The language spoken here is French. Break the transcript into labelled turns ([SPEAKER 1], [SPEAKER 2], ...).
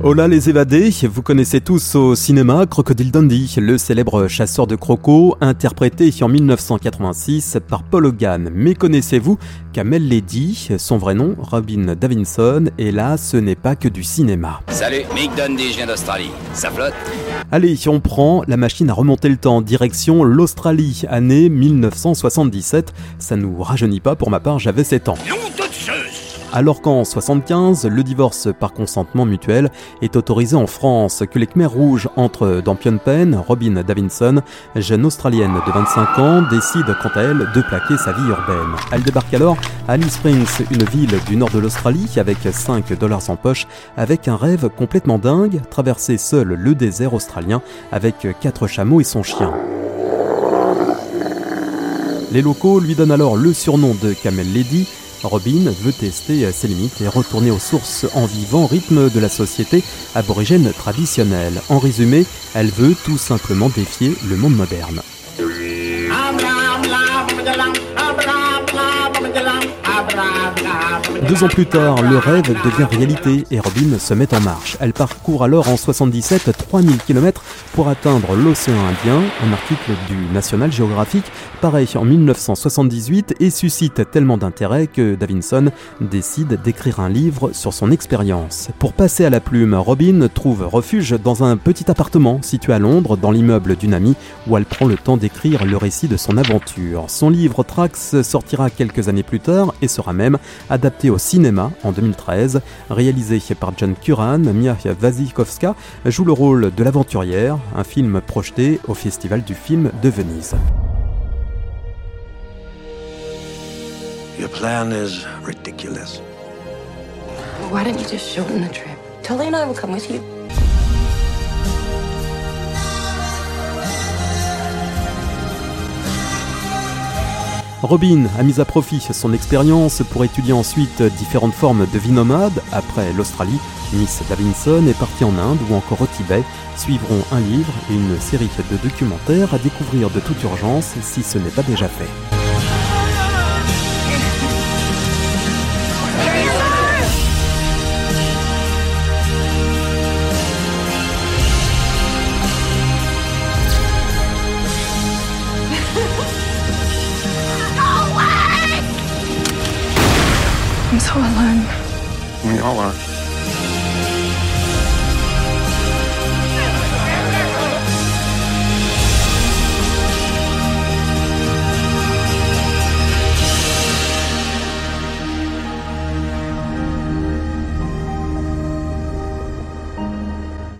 [SPEAKER 1] Hola les évadés, vous connaissez tous au cinéma Crocodile Dundee, le célèbre chasseur de crocos, interprété en 1986 par Paul Hogan. Mais connaissez-vous Kamel Lady, son vrai nom, Robin Davinson, et là ce n'est pas que du cinéma.
[SPEAKER 2] Salut, Mick Dundee, je viens d'Australie. Ça flotte?
[SPEAKER 1] Allez, on prend la machine à remonter le temps, direction l'Australie, année 1977. Ça nous rajeunit pas, pour ma part j'avais 7 ans. Alors qu'en 75, le divorce par consentement mutuel est autorisé en France, que les Khmers rouges entrent dans Penh, Robin Davinson, jeune australienne de 25 ans, décide quant à elle de plaquer sa vie urbaine. Elle débarque alors à Alice Springs, une ville du nord de l'Australie, avec 5 dollars en poche, avec un rêve complètement dingue, traverser seule le désert australien avec 4 chameaux et son chien. Les locaux lui donnent alors le surnom de Camel Lady, Robin veut tester ses limites et retourner aux sources en vivant rythme de la société aborigène traditionnelle. En résumé, elle veut tout simplement défier le monde moderne. Deux ans plus tard, le rêve devient réalité et Robin se met en marche. Elle parcourt alors en 77 3000 km pour atteindre l'océan Indien, un article du National Geographic paraît en 1978 et suscite tellement d'intérêt que Davinson décide d'écrire un livre sur son expérience. Pour passer à la plume, Robin trouve refuge dans un petit appartement situé à Londres, dans l'immeuble d'une amie, où elle prend le temps d'écrire le récit de son aventure. Son livre Trax sortira quelques années plus tard et sera même adapté au cinéma en 2013, réalisé par John Curran. Mia Wasikowska joue le rôle de l'aventurière, un film projeté au Festival du film de Venise.
[SPEAKER 3] Your plan is ridiculous.
[SPEAKER 4] Why don't you just shorten the trip? Tully and I will come with you.
[SPEAKER 1] Robin a mis à profit son expérience pour étudier ensuite différentes formes de vie nomade. Après l'Australie, Miss Davinson est partie en Inde ou encore au Tibet. Suivront un livre et une série de documentaires à découvrir de toute urgence si ce n'est pas déjà fait.
[SPEAKER 4] I'm so alone.
[SPEAKER 3] We all are.